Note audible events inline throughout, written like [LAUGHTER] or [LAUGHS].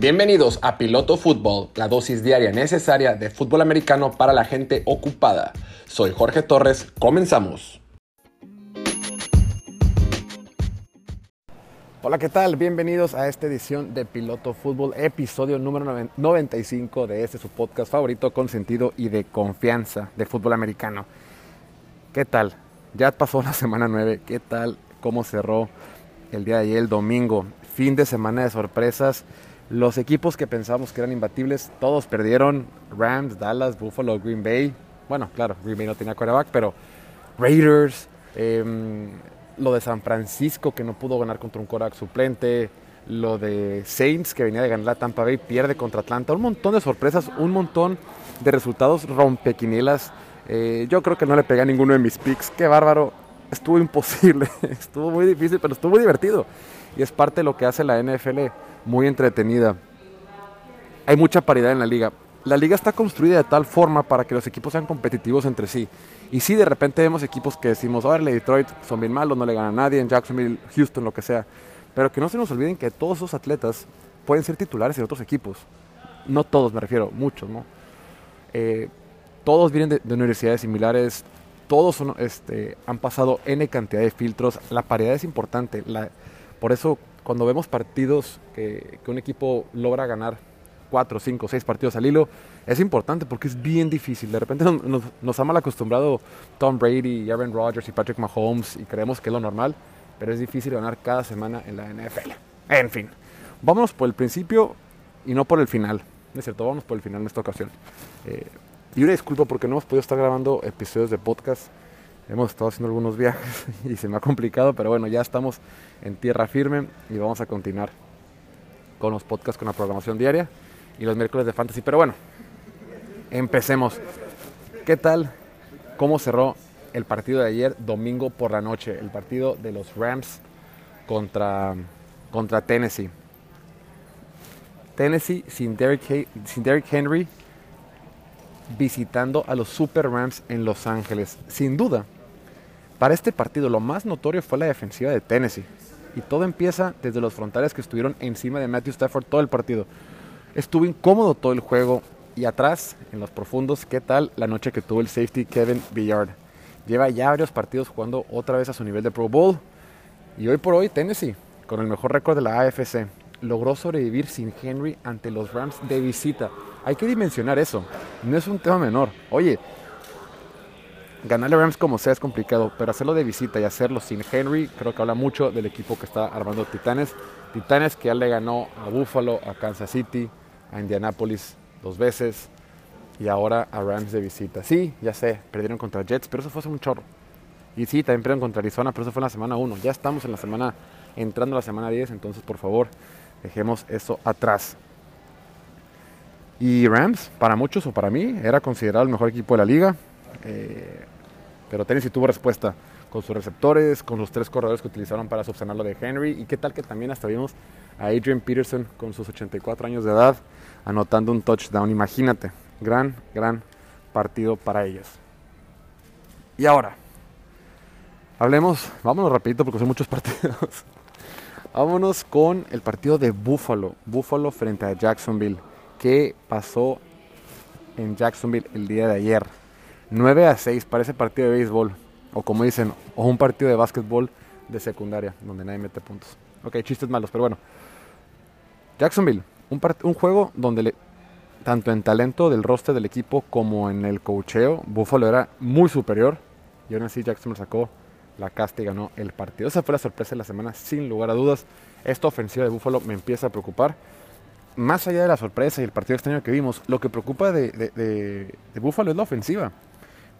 Bienvenidos a Piloto Fútbol, la dosis diaria necesaria de fútbol americano para la gente ocupada. Soy Jorge Torres, comenzamos. Hola, ¿qué tal? Bienvenidos a esta edición de Piloto Fútbol, episodio número 95 de este su podcast favorito con sentido y de confianza de fútbol americano. ¿Qué tal? Ya pasó la semana 9, ¿qué tal? ¿Cómo cerró el día de ayer, el domingo? Fin de semana de sorpresas los equipos que pensábamos que eran imbatibles, todos perdieron. Rams, Dallas, Buffalo, Green Bay. Bueno, claro, Green Bay no tenía quarterback, pero Raiders, em, lo de San Francisco que no pudo ganar contra un quarterback suplente, lo de Saints que venía de ganar la Tampa Bay, pierde contra Atlanta. Un montón de sorpresas, un montón de resultados rompequinielas. Eh, yo creo que no le pegué a ninguno de mis picks. Qué bárbaro. Estuvo imposible, [LAUGHS] estuvo muy difícil, pero estuvo muy divertido. Y es parte de lo que hace la NFL muy entretenida. Hay mucha paridad en la liga. La liga está construida de tal forma para que los equipos sean competitivos entre sí. Y si de repente vemos equipos que decimos, órale, Detroit son bien malos, no le gana a nadie, en Jacksonville, Houston, lo que sea. Pero que no se nos olviden que todos esos atletas pueden ser titulares en otros equipos. No todos, me refiero, muchos, ¿no? Eh, todos vienen de, universidades similares, todos este, han pasado N cantidad de filtros, la paridad es importante. Por eso cuando vemos partidos que, un equipo logra ganar cuatro, cinco, seis partidos al hilo, es importante porque es bien difícil. De repente nos, nos, ha mal acostumbrado Tom Brady, Aaron Rodgers y Patrick Mahomes y creemos que es lo normal, pero es difícil ganar cada semana en la NFL. En fin, vámonos por el principio y no por el final. es cierto, vamos por el final en esta ocasión. Eh, y una disculpa porque no hemos podido estar grabando episodios de podcast Hemos estado haciendo algunos viajes [LAUGHS] y se me ha complicado, pero bueno, ya estamos en tierra firme y vamos a continuar con los podcasts con la programación diaria y los miércoles de fantasy. Pero bueno, empecemos. ¿Qué tal? ¿Cómo cerró el partido de ayer, domingo por la noche? El partido de los Rams contra, contra Tennessee. Tennessee sin Derrick, sin Derrick Henry visitando a los Super Rams en Los Ángeles. Sin duda, para este partido lo más notorio fue la defensiva de Tennessee. Y todo empieza desde los frontales que estuvieron encima de Matthew Stafford todo el partido. Estuvo incómodo todo el juego. Y atrás, en los profundos, ¿qué tal la noche que tuvo el safety Kevin Billard? Lleva ya varios partidos jugando otra vez a su nivel de Pro Bowl. Y hoy por hoy Tennessee, con el mejor récord de la AFC, logró sobrevivir sin Henry ante los Rams de visita. Hay que dimensionar eso. No es un tema menor. Oye, ganarle a Rams como sea es complicado, pero hacerlo de visita y hacerlo sin Henry, creo que habla mucho del equipo que está armando Titanes. Titanes que ya le ganó a Buffalo, a Kansas City, a Indianapolis dos veces y ahora a Rams de visita. Sí, ya sé, perdieron contra Jets, pero eso fue hace un chorro. Y sí, también perdieron contra Arizona, pero eso fue en la semana 1. Ya estamos en la semana, entrando a la semana 10, entonces por favor, dejemos eso atrás. Y Rams, para muchos o para mí, era considerado el mejor equipo de la liga. Eh, pero Tennessee tuvo respuesta con sus receptores, con los tres corredores que utilizaron para subsanar lo de Henry. Y qué tal que también hasta vimos a Adrian Peterson con sus 84 años de edad anotando un touchdown. Imagínate, gran, gran partido para ellos. Y ahora, hablemos, vámonos rapidito porque son muchos [LAUGHS] partidos. vámonos con el partido de Buffalo. Buffalo frente a Jacksonville. ¿Qué pasó en Jacksonville el día de ayer? 9 a 6 para ese partido de béisbol, o como dicen, o un partido de básquetbol de secundaria, donde nadie mete puntos. Ok, chistes malos, pero bueno. Jacksonville, un, juego donde tanto en talento del roster del equipo como en el cocheo, Buffalo era muy superior. Y aún así Jacksonville sacó la casta y ganó el partido. Esa fue la sorpresa de la semana, sin lugar a dudas. Esta ofensiva de Buffalo me empieza a preocupar. Más allá de la sorpresa y el partido extraño que vimos, lo que preocupa de, de, de Buffalo es la ofensiva.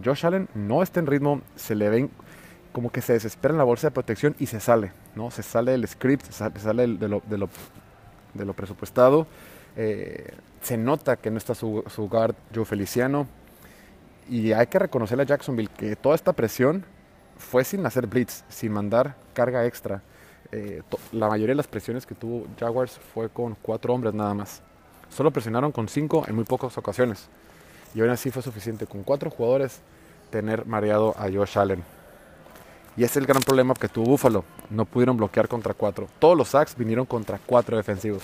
Josh Allen no está en ritmo, se le ven como que se desespera en la bolsa de protección y se sale, ¿no? Se sale del script, se sale, de, lo, de, lo, de, lo, presupuestado. Eh, se nota que no está su, su guard Joe Feliciano. Y hay que reconocerle a Jacksonville que toda esta presión fue sin hacer blitz, sin mandar carga extra. Eh, la mayoría de las presiones que tuvo Jaguars fue con cuatro hombres nada más. Solo presionaron con cinco en muy pocas ocasiones. Y aún así fue suficiente con cuatro jugadores tener mareado a Josh Allen. Y ese es el gran problema que tuvo Buffalo. No pudieron bloquear contra cuatro. Todos los sacks vinieron contra cuatro defensivos.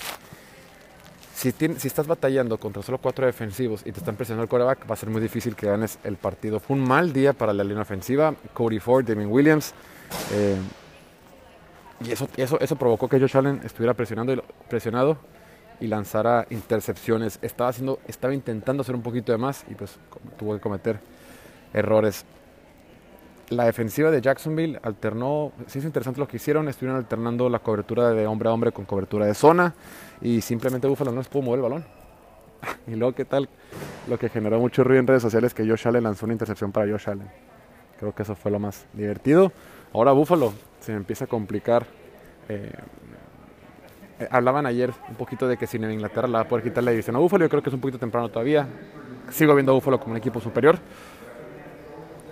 Si, estás batallando contra solo cuatro defensivos y te están presionando el quarterback, va a ser muy difícil que ganes el partido. Fue un mal día para la línea ofensiva. Cody Ford, Damien Williams. Eh, y eso, eso, eso provocó que Josh Allen estuviera presionando presionado y lanzara intercepciones. Estaba, haciendo, estaba intentando hacer un poquito de más y pues tuvo que cometer errores. La defensiva de Jacksonville alternó, sí es interesante lo que hicieron, estuvieron alternando la cobertura de hombre a hombre con cobertura de zona y simplemente Buffalo no les pudo mover el balón. [LAUGHS] y luego, ¿qué tal? Lo que generó mucho ruido en redes sociales que Josh Allen lanzó una intercepción para Josh Allen. Creo que eso fue lo más divertido. Ahora Buffalo se empieza a complicar. Eh, eh, hablaban ayer un poquito de que si en Inglaterra la va a poder quitar la división a Buffalo. Yo creo que es un poquito temprano todavía. Sigo viendo a Buffalo como un equipo superior.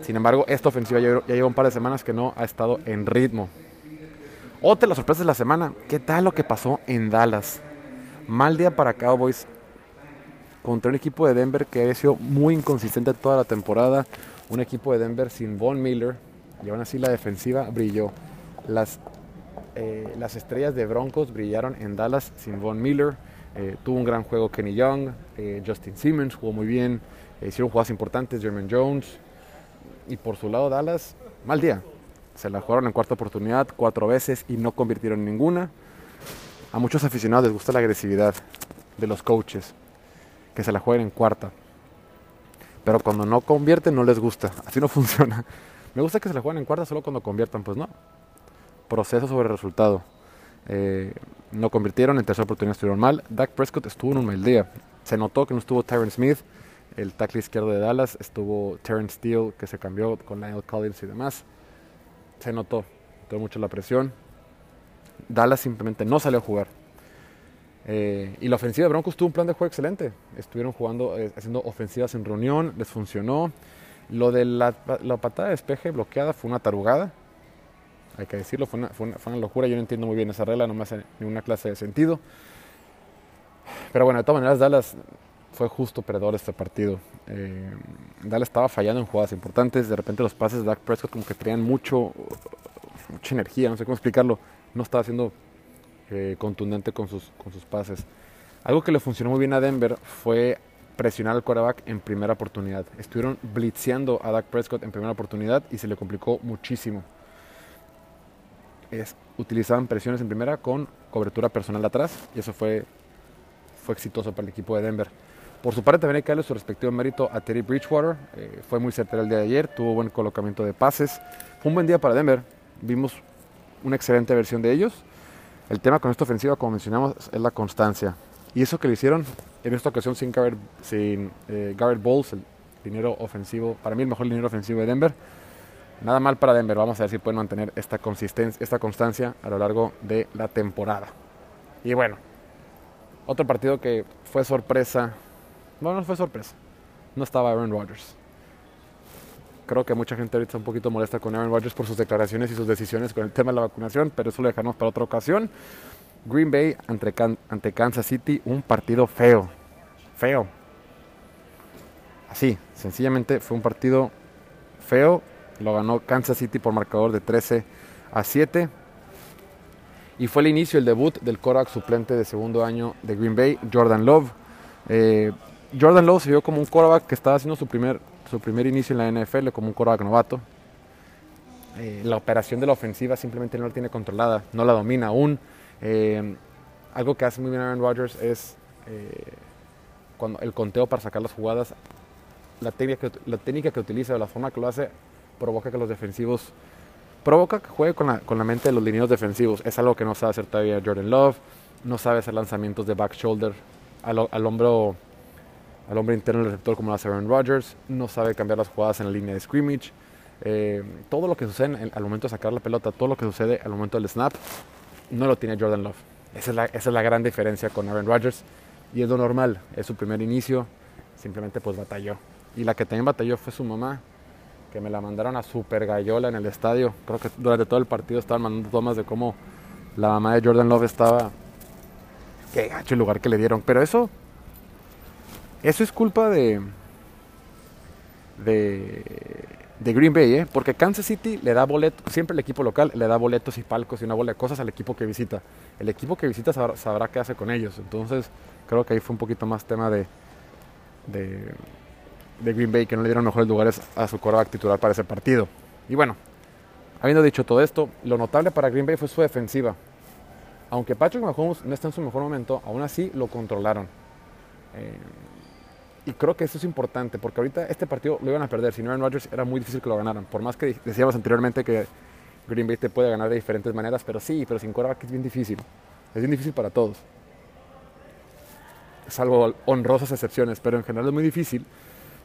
Sin embargo, esta ofensiva ya, lleva un par de semanas que no ha estado en ritmo. Otra de las sorpresas de la semana. ¿Qué tal lo que pasó en Dallas? Mal día para Cowboys contra un equipo de Denver que ha sido muy inconsistente toda la temporada. Un equipo de Denver sin Von Miller. Y aún así la defensiva brilló. Las eh, las estrellas de Broncos brillaron en Dallas sin Von Miller. Eh, tuvo un gran juego Kenny Young, eh, Justin Simmons jugó muy bien, hicieron jugadas importantes, Jermaine Jones. Y por su lado Dallas, mal día. Se la jugaron en cuarta oportunidad cuatro veces y no convirtieron en ninguna. A muchos aficionados les gusta la agresividad de los coaches, que se la jueguen en cuarta. Pero cuando no convierten no les gusta, así no [LAUGHS] funciona. Me gusta que se la jueguen en cuarta solo cuando conviertan, pues no proceso sobre resultado. Eh, no convirtieron, en tercera oportunidad estuvieron mal. Dak Prescott estuvo en un mal día. Se notó que no estuvo Tyron Smith, el tackle izquierdo de Dallas. Estuvo Terrence Steele, que se cambió con Lionel Collins y demás. Se notó, notó mucho la presión. Dallas simplemente no salió a jugar. Eh, y la ofensiva de Broncos tuvo un plan de juego excelente. Estuvieron jugando, eh, haciendo ofensivas en reunión, les funcionó. Lo de la, la patada de despeje bloqueada fue una tarugada hay que decirlo, fue una, locura, yo no entiendo muy bien esa regla, no me hace ninguna clase de sentido. Pero bueno, de todas maneras, Dallas fue justo perdedor este partido. Eh, Dallas estaba fallando en jugadas importantes, de repente los pases de Dak Prescott como que traían mucho, mucha energía, no sé cómo explicarlo, no estaba siendo eh, contundente con sus, con sus pases. Algo que le funcionó muy bien a Denver fue presionar al quarterback en primera oportunidad. Estuvieron blitzeando a Dak Prescott en primera oportunidad y se le complicó muchísimo es, utilizaban presiones en primera con cobertura personal atrás y eso fue, fue exitoso para el equipo de Denver. Por su parte también hay que darle su respectivo mérito a Terry Bridgewater, eh, fue muy certero el día de ayer, tuvo buen colocamiento de pases, fue un buen día para Denver, vimos una excelente versión de ellos. El tema con esta ofensiva, como mencionamos, es la constancia. Y eso que le hicieron en esta ocasión sin Garrett, sin, eh, Garrett Bowles, el dinero ofensivo, para mí el mejor dinero ofensivo de Denver, Nada mal para Denver, vamos a ver si pueden mantener esta consistencia, esta constancia a lo largo de la temporada. Y bueno, otro partido que fue sorpresa, bueno, no fue sorpresa, no estaba Aaron Rodgers. Creo que mucha gente ahorita está un poquito molesta con Aaron Rodgers por sus declaraciones y sus decisiones con el tema de la vacunación, pero eso lo dejamos para otra ocasión. Green Bay ante, ante Kansas City, un partido feo, feo. Así, sencillamente fue un partido feo lo ganó Kansas City por marcador de 13 a 7. Y fue el inicio, el debut del Korak suplente de segundo año de Green Bay, Jordan Love. Eh, Jordan Love se vio como un quarterback que estaba haciendo su primer, su primer inicio en la NFL, como un quarterback novato. Eh, la operación de la ofensiva simplemente no la tiene controlada, no la domina aún. Eh, algo que hace muy bien Aaron Rodgers es cuando el conteo para sacar las jugadas, la técnica, la técnica que utiliza, la forma que lo hace, provoca que los defensivos, provoca que juegue con la, con la mente de los lineos defensivos. Es algo que no sabe hacer todavía Jordan Love, no sabe hacer lanzamientos de back shoulder al, al hombro al hombre interno del receptor como lo hace Aaron Rodgers, no sabe cambiar las jugadas en la línea de scrimmage. Eh, todo lo que sucede al momento de sacar la pelota, todo lo que sucede al momento del snap, no lo tiene Jordan Love. Esa es la, esa es la gran diferencia con Aaron Rodgers y es lo normal, es su primer inicio, simplemente pues batalló. Y la que también batalló fue su mamá, que me la mandaron a Super Gallola en el estadio. Creo que durante todo el partido estaban mandando tomas de cómo la mamá de Jordan Love estaba. Qué gacho el lugar que le dieron. Pero eso. Eso es culpa de. de. de Green Bay, ¿eh? porque Kansas City le da boletos, siempre el equipo local le da boletos y palcos y una bola de cosas al equipo que visita. El equipo que visita sabrá, qué hace con ellos. Entonces, creo que ahí fue un poquito más tema de, de, Green Bay, que no le dieron mejores lugares a su coreback titular para ese partido. Y bueno, habiendo dicho todo esto, lo notable para Green Bay fue su defensiva. Aunque Patrick Mahomes no está en su mejor momento, aún así lo controlaron. Eh, y creo que eso es importante, porque ahorita este partido lo iban a perder. Si no Aaron Rodgers era muy difícil que lo ganaran. Por más que decíamos anteriormente que Green Bay te puede ganar de diferentes maneras, pero sí, pero sin quarterback es bien difícil. Es bien difícil para todos. Salvo honrosas excepciones, pero en general es muy difícil.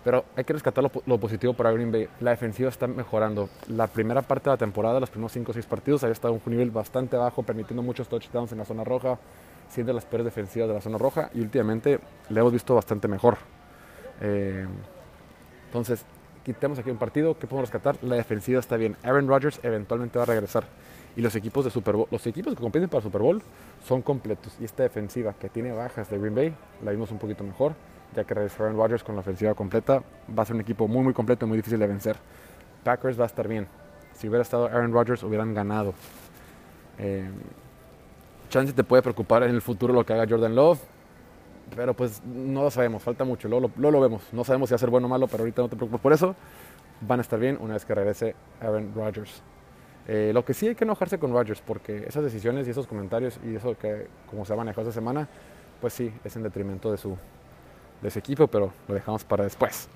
Pero hay que rescatar lo, positivo para Green Bay. La defensiva está mejorando. La primera parte de la temporada, los primeros 5 o 6 partidos, había estado en un nivel bastante bajo, permitiendo muchos touchdowns en la zona roja, siendo las peores defensivas de la zona roja. Y últimamente le hemos visto bastante mejor. Eh, entonces, quitemos aquí un partido. ¿Qué podemos rescatar? La defensiva está bien. Aaron Rodgers eventualmente va a regresar. Y los equipos de Super Bowl, los equipos que compiten para Super Bowl son completos. Y esta defensiva que tiene bajas de Green Bay, la vimos un poquito mejor. Ya que regresó Aaron Rodgers con la ofensiva completa, va a ser un equipo muy, muy completo y muy difícil de vencer. Packers va a estar bien. Si hubiera estado Aaron Rodgers, hubieran ganado. Eh, chance te puede preocupar en el futuro lo que haga Jordan Love pero pues no lo sabemos, falta mucho, luego lo, vemos. No sabemos si va a ser bueno o malo, pero ahorita no te preocupes por eso. Van a estar bien una vez que regrese Aaron Rodgers. Eh, lo que sí hay que enojarse con Rodgers, porque esas decisiones y esos comentarios y eso que como se ha manejado esta semana, pues sí, es en detrimento de su, de ese equipo, pero lo dejamos para después.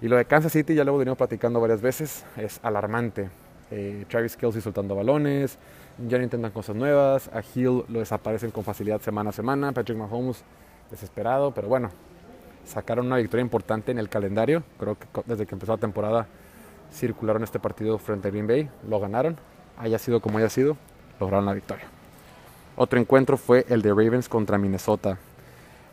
Y lo de Kansas City ya lo hemos venido platicando varias veces, es alarmante. Eh, Travis Kelsey soltando balones, ya no intentan cosas nuevas, a Hill lo desaparecen con facilidad semana a semana, Patrick Mahomes desesperado, pero bueno, sacaron una victoria importante en el calendario. Creo que desde que empezó la temporada circularon este partido frente a Green Bay, lo ganaron, haya sido como haya sido, lograron la victoria. Otro encuentro fue el de Ravens contra Minnesota.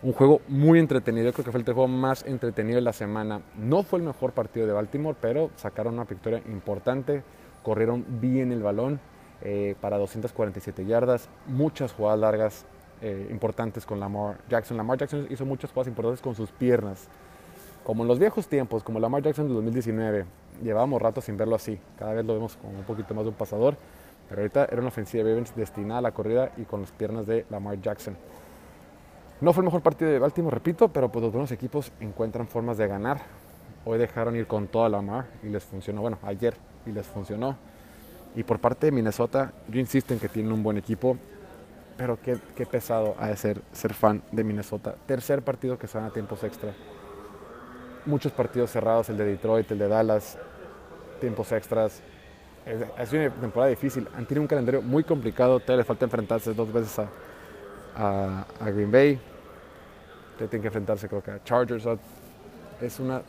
Un juego muy entretenido, creo que fue el juego más entretenido de la semana. No fue el mejor partido de Baltimore, pero sacaron una victoria importante, corrieron bien el balón eh, para 247 yardas, muchas jugadas largas, eh, importantes con Lamar Jackson. Lamar Jackson hizo muchas cosas importantes con sus piernas. Como en los viejos tiempos, como Lamar Jackson de 2019, llevábamos rato sin verlo así. Cada vez lo vemos como un poquito más de un pasador. Pero ahorita era una ofensiva de Ravens destinada a la corrida y con las piernas de Lamar Jackson. No fue el mejor partido de Baltimore, repito, pero pues los buenos equipos encuentran formas de ganar. Hoy dejaron ir con toda Lamar y les funcionó. Bueno, ayer y les funcionó. Y por parte de Minnesota, yo insisto en que tienen un buen equipo pero qué, pesado ha de ser ser fan de Minnesota. Tercer partido que se van a tiempos extra. Muchos partidos cerrados, el de Detroit, el de Dallas, tiempos extras. Sido una temporada difícil. Han tenido un calendario muy complicado. Todavía les falta enfrentarse dos veces a, Green Bay. Tienen que enfrentarse creo que a Chargers. Es una,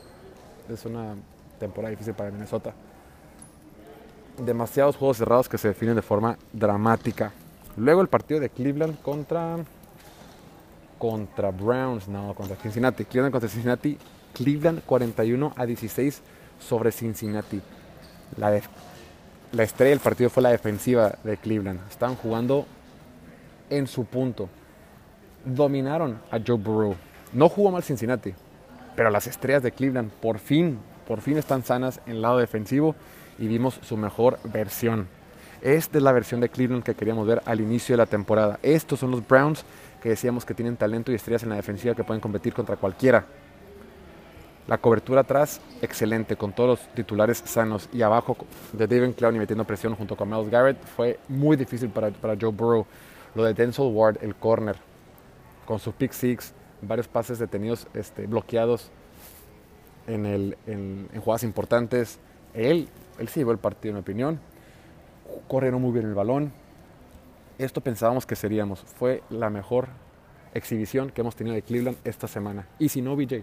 es una temporada difícil para Minnesota. Demasiados juegos cerrados que se definen de forma dramática. Luego el partido de Cleveland contra contra Browns, no, contra Cincinnati. Cleveland contra Cincinnati. Cleveland 41 a 16 sobre Cincinnati. La, la estrella del partido fue la defensiva de Cleveland. Estaban jugando en su punto. Dominaron a Joe Burrow. No jugó mal Cincinnati, pero las estrellas de Cleveland por fin, por fin están sanas en el lado defensivo y vimos su mejor versión. Esta es la versión de Cleveland que queríamos ver al inicio de la temporada. Estos son los Browns que decíamos que tienen talento y estrellas en la defensiva que pueden competir contra cualquiera. La cobertura atrás, excelente, con todos los titulares sanos. Y abajo de David Clowney metiendo presión junto con Miles Garrett fue muy difícil para, Joe Burrow. Lo de Denzel Ward, el corner, con su pick six, varios pases detenidos, este, bloqueados en, el, en, jugadas importantes. Él, él sí llevó el partido, en mi opinión corrieron muy bien el balón. Esto pensábamos que seríamos. Fue la mejor exhibición que hemos tenido de Cleveland esta semana. Y si no BJ.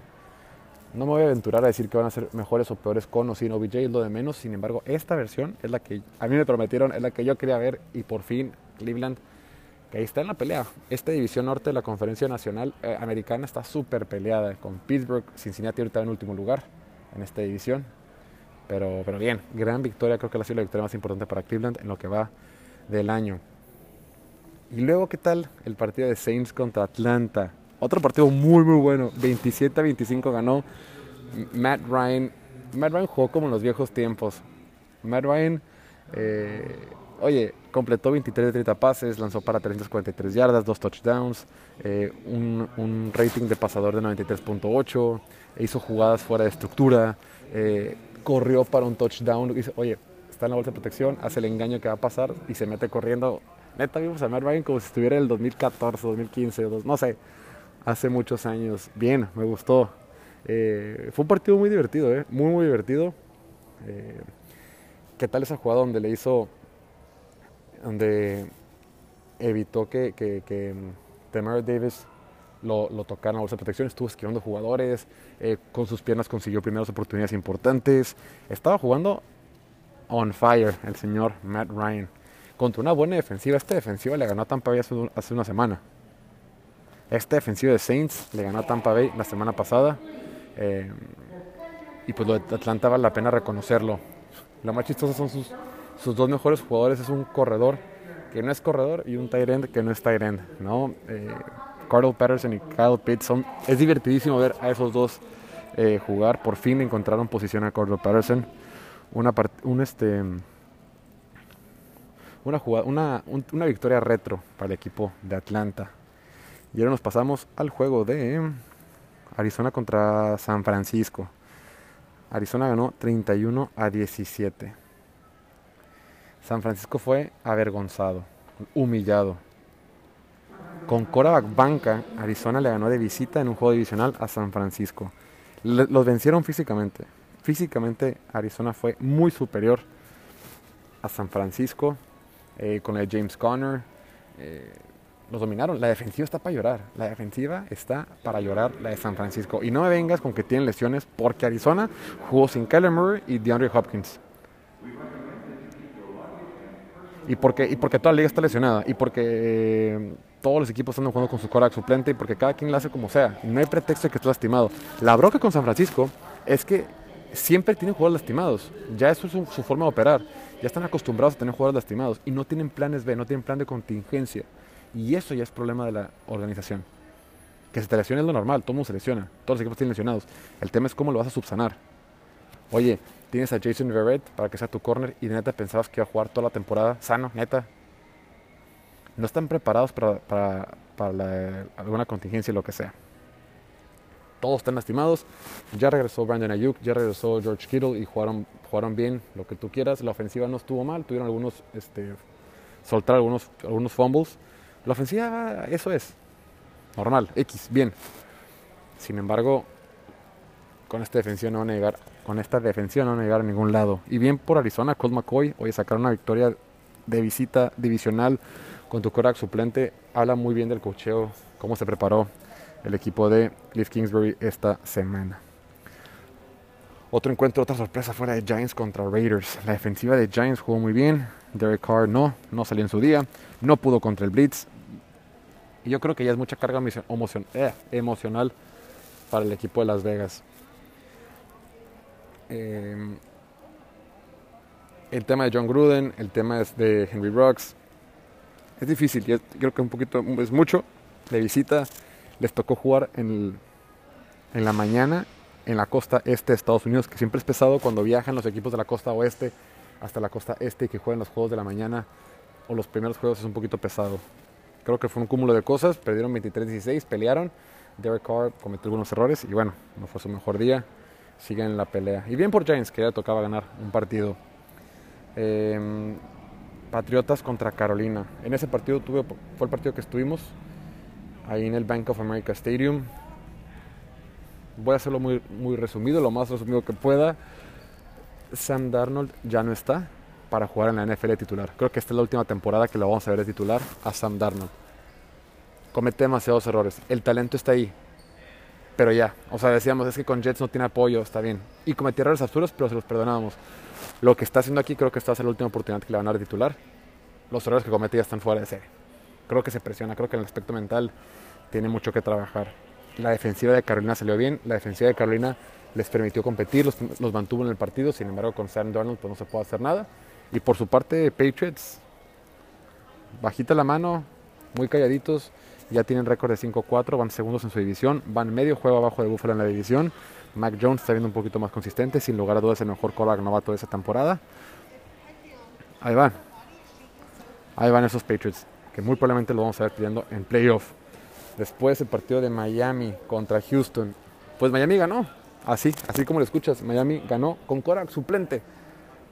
No me voy a aventurar a decir que van a ser mejores o peores con o sin OBJ, es lo de menos. Sin embargo, esta versión es la que a mí me prometieron, es la que yo quería ver y por fin Cleveland, que ahí está en la pelea. Esta división norte de la Conferencia Nacional eh, Americana está súper peleada con Pittsburgh, Cincinnati ahorita en último lugar en esta división. Pero, pero bien, gran victoria, creo que ha sido la victoria más importante para Cleveland en lo que va del año. Y luego, ¿qué tal el partido de Saints contra Atlanta? Otro partido muy, muy bueno. 27 a 25 ganó Matt Ryan. Matt Ryan jugó como en los viejos tiempos. Matt Ryan, eh, oye, completó 23 de 30 pases, lanzó para 343 yardas, dos touchdowns, eh, un, rating de pasador de 93.8, hizo jugadas fuera de estructura, eh, corrió para un touchdown. Oye, está en la bolsa de protección, hace el engaño que va a pasar y se mete corriendo. Neta, vimos a Matt Ryan como si estuviera en el 2014, 2015, no sé, hace muchos años. Bien, me gustó. Eh, fue un partido muy divertido, muy, muy divertido. ¿Qué tal esa jugada donde le hizo, donde evitó que, que, que Davis lo, lo tocaran a bolsa de protección? Estuvo esquivando jugadores, eh, con sus piernas consiguió primeras oportunidades importantes. Estaba jugando on fire el señor Matt Ryan contra una buena defensiva. Esta defensiva le ganó a Tampa Bay hace, hace una semana. Esta defensiva de Saints le ganó a Tampa Bay la semana pasada. Eh, y pues lo de Atlanta vale la pena reconocerlo. Lo más chistoso son sus, sus dos mejores jugadores. Es un corredor que no es corredor y un tight end que no es tight end. ¿no? Eh, Cardell Patterson y Kyle Pitts son, es divertidísimo ver a esos dos eh, jugar. Por fin encontraron posición a Cardell Patterson. Una, un, este, una, jugada, una, una victoria retro para el equipo de Atlanta. Y ahora nos pasamos al juego de Arizona contra San Francisco. Arizona ganó 31 a 17. San Francisco fue avergonzado, humillado. Con Coraback banca, Arizona le ganó de visita en un juego divisional a San Francisco. los vencieron físicamente. Físicamente Arizona fue muy superior a San Francisco eh, con el James Conner. Eh, los dominaron. La defensiva está para llorar. La defensiva está para llorar, la de San Francisco. Y no me vengas con que tienen lesiones, porque Arizona jugó sin Kyler Murray y DeAndre Hopkins. Y porque, y porque toda la liga está lesionada. Y porque eh, todos los equipos están jugando con su corax suplente. Y porque cada quien lo hace como sea. No hay pretexto de que esté lastimado. La broca con San Francisco es que siempre tienen jugadores lastimados. Ya eso es su, su forma de operar. Ya están acostumbrados a tener jugadores lastimados. Y no tienen planes B, no tienen plan de contingencia. Y eso ya es problema de la organización. Que se te lesione es lo normal, todo mundo se lesiona, todos los equipos tienen lesionados. El tema es cómo lo vas a subsanar. Oye, tienes a Jason Verrett para que sea tu corner y neta pensabas que iba a jugar toda la temporada sano, neta. No están preparados para, para, para alguna contingencia y lo que sea. Todos están lastimados. Ya regresó Brandon Ayuk, ya regresó George Kittle y jugaron, jugaron bien, lo que tú quieras. La ofensiva no estuvo mal, tuvieron algunos, este, soltar algunos, algunos fumbles la ofensiva, eso es. Normal, X, bien. Sin embargo, con esta defensiva no van a llegar, con esta defensiva no van a llegar a ningún lado. Y bien por Arizona, Colt McCoy, hoy sacar una victoria de visita divisional con tu corax suplente, habla muy bien del cocheo, cómo se preparó el equipo de Cliff Kingsbury esta semana. Otro encuentro, otra sorpresa fuera de Giants contra Raiders. La defensiva de Giants jugó muy bien. Derek Carr no, no salió en su día. No pudo contra el Blitz. Y yo creo que ya es mucha carga eh, emocional para el equipo de Las Vegas. Em, el tema de John Gruden, el tema de Henry Rocks. Es difícil, creo que un poquito, es mucho. De visita, les tocó jugar en, en la mañana en la costa este de Estados Unidos, que siempre es pesado cuando viajan los equipos de la costa oeste hasta la costa este y que juegan los juegos de la mañana o los primeros juegos es un poquito pesado. Creo que fue un cúmulo de cosas, perdieron 23-16, pelearon, Derek Carr cometió algunos errores y bueno, no fue su mejor día, siguen en la pelea. Y bien por Giants, que ya tocaba ganar un partido. Em, Patriotas contra Carolina. En ese partido tuve, fue el partido que estuvimos ahí en el Bank of America Stadium voy a hacerlo muy, muy resumido, lo más resumido que pueda. Sam Darnold ya no está para jugar en la NFL titular. Creo que esta es la última temporada que lo vamos a ver de titular a Sam Darnold. Comete demasiados errores. El talento está ahí. Pero ya, o sea, decíamos, es que con Jets no tiene apoyo, está bien. Y cometió errores absurdos, pero se los perdonábamos. Lo que está haciendo aquí creo que esta es la última oportunidad que le van a dar titular. Los errores que comete ya están fuera de serie. Creo que se presiona, creo que en el aspecto mental tiene mucho que trabajar. La defensiva de Carolina salió bien. La defensiva de Carolina les permitió competir, los, mantuvo en el partido. Sin embargo, con Sam Darnold pues, no se puede hacer nada. Y por su parte, Patriots, bajita la mano, muy calladitos. Ya tienen récord de 5-4, van segundos en su división, van medio juego abajo de Buffalo en la división. Mac Jones está viendo un poquito más consistente, sin lugar a dudas el mejor quarterback novato de esa temporada. Ahí van. Ahí van esos Patriots, que muy probablemente lo vamos a ver pidiendo en playoff. Después el partido de Miami contra Houston. Pues Miami ganó, así, así como lo escuchas. Miami ganó con quarterback suplente.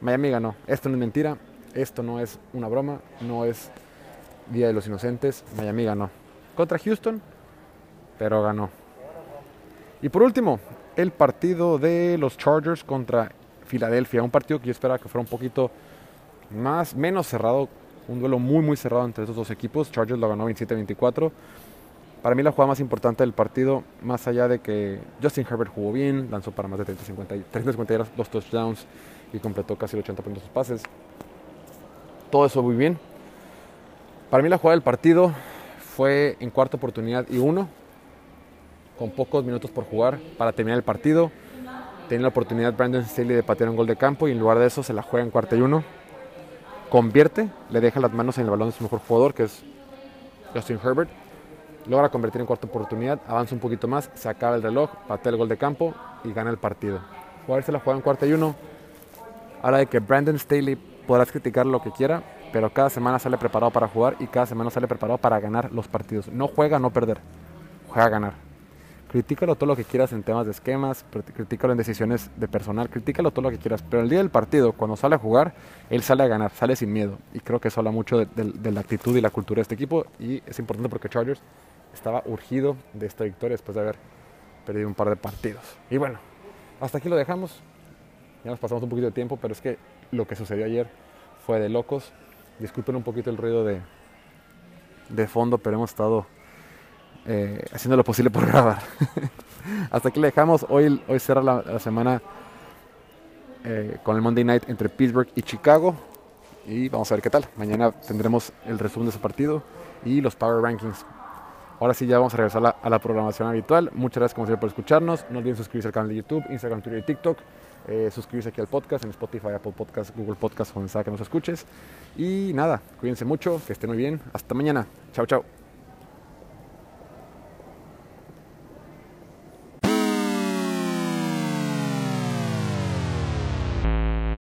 Miami ganó. Esto no es mentira, esto no es una broma, no es Día de los Inocentes. Miami ganó. Contra Houston, pero ganó. Y por último, el partido de los Chargers contra Filadelfia. Un partido que yo esperaba que fuera un poquito más, menos cerrado. Un duelo muy, muy cerrado entre estos dos equipos. Chargers lo ganó 27-24. Para mí la jugada más importante del partido, más allá de que Justin Herbert jugó bien, lanzó para más de 350, 350 dos touchdowns y completó casi el 80% de sus pases. Todo eso muy bien. Para mí la jugada del partido fue en cuarta oportunidad y uno, con pocos minutos por jugar para terminar el partido. Tiene la oportunidad Brandon Staley de patear un gol de campo y en lugar de eso se la juega en cuarta y uno. Convierte, le deja las manos en el balón de su mejor jugador, que es Justin Herbert. Logra convertir en cuarta oportunidad, avanza un poquito más, se acaba el reloj, patea el gol de campo y gana el partido. Jugarse la juega en cuarta y uno. Ahora de que Brandon Staley podrás criticar lo que quiera, pero cada semana sale preparado para jugar y cada semana sale preparado para ganar los partidos. No juega a no perder, juega a ganar. Critícalo todo lo que quieras en temas de esquemas, critícalo en decisiones de personal, critícalo todo lo que quieras, pero el día del partido, cuando sale a jugar, él sale a ganar, sale sin miedo. Y creo que eso habla mucho de, la actitud y la cultura de este equipo y es importante porque Chargers estaba urgido de esta victoria después de haber perdido un par de partidos. Y bueno, hasta aquí lo dejamos. Ya nos pasamos un poquito de tiempo, pero es que lo que sucedió ayer fue de locos. Disculpen un poquito el ruido de, de fondo, pero hemos estado eh, haciendo lo posible por [LAUGHS] grabar. Hasta aquí le dejamos. Hoy, hoy la, semana eh, con el Monday Night entre Pittsburgh y Chicago. Y vamos a ver qué tal. Mañana tendremos el resumen de ese partido y los Power Rankings. Ahora sí, ya vamos a regresar a la, programación habitual. Muchas gracias como siempre por escucharnos. No olviden suscribirse al canal de YouTube, Instagram, Twitter y TikTok. Eh, suscribirse aquí al podcast en Spotify, Apple Podcast, Google Podcast, donde sea que nos escuches. Y nada, cuídense mucho, que estén muy bien. Hasta mañana. Chao, chao.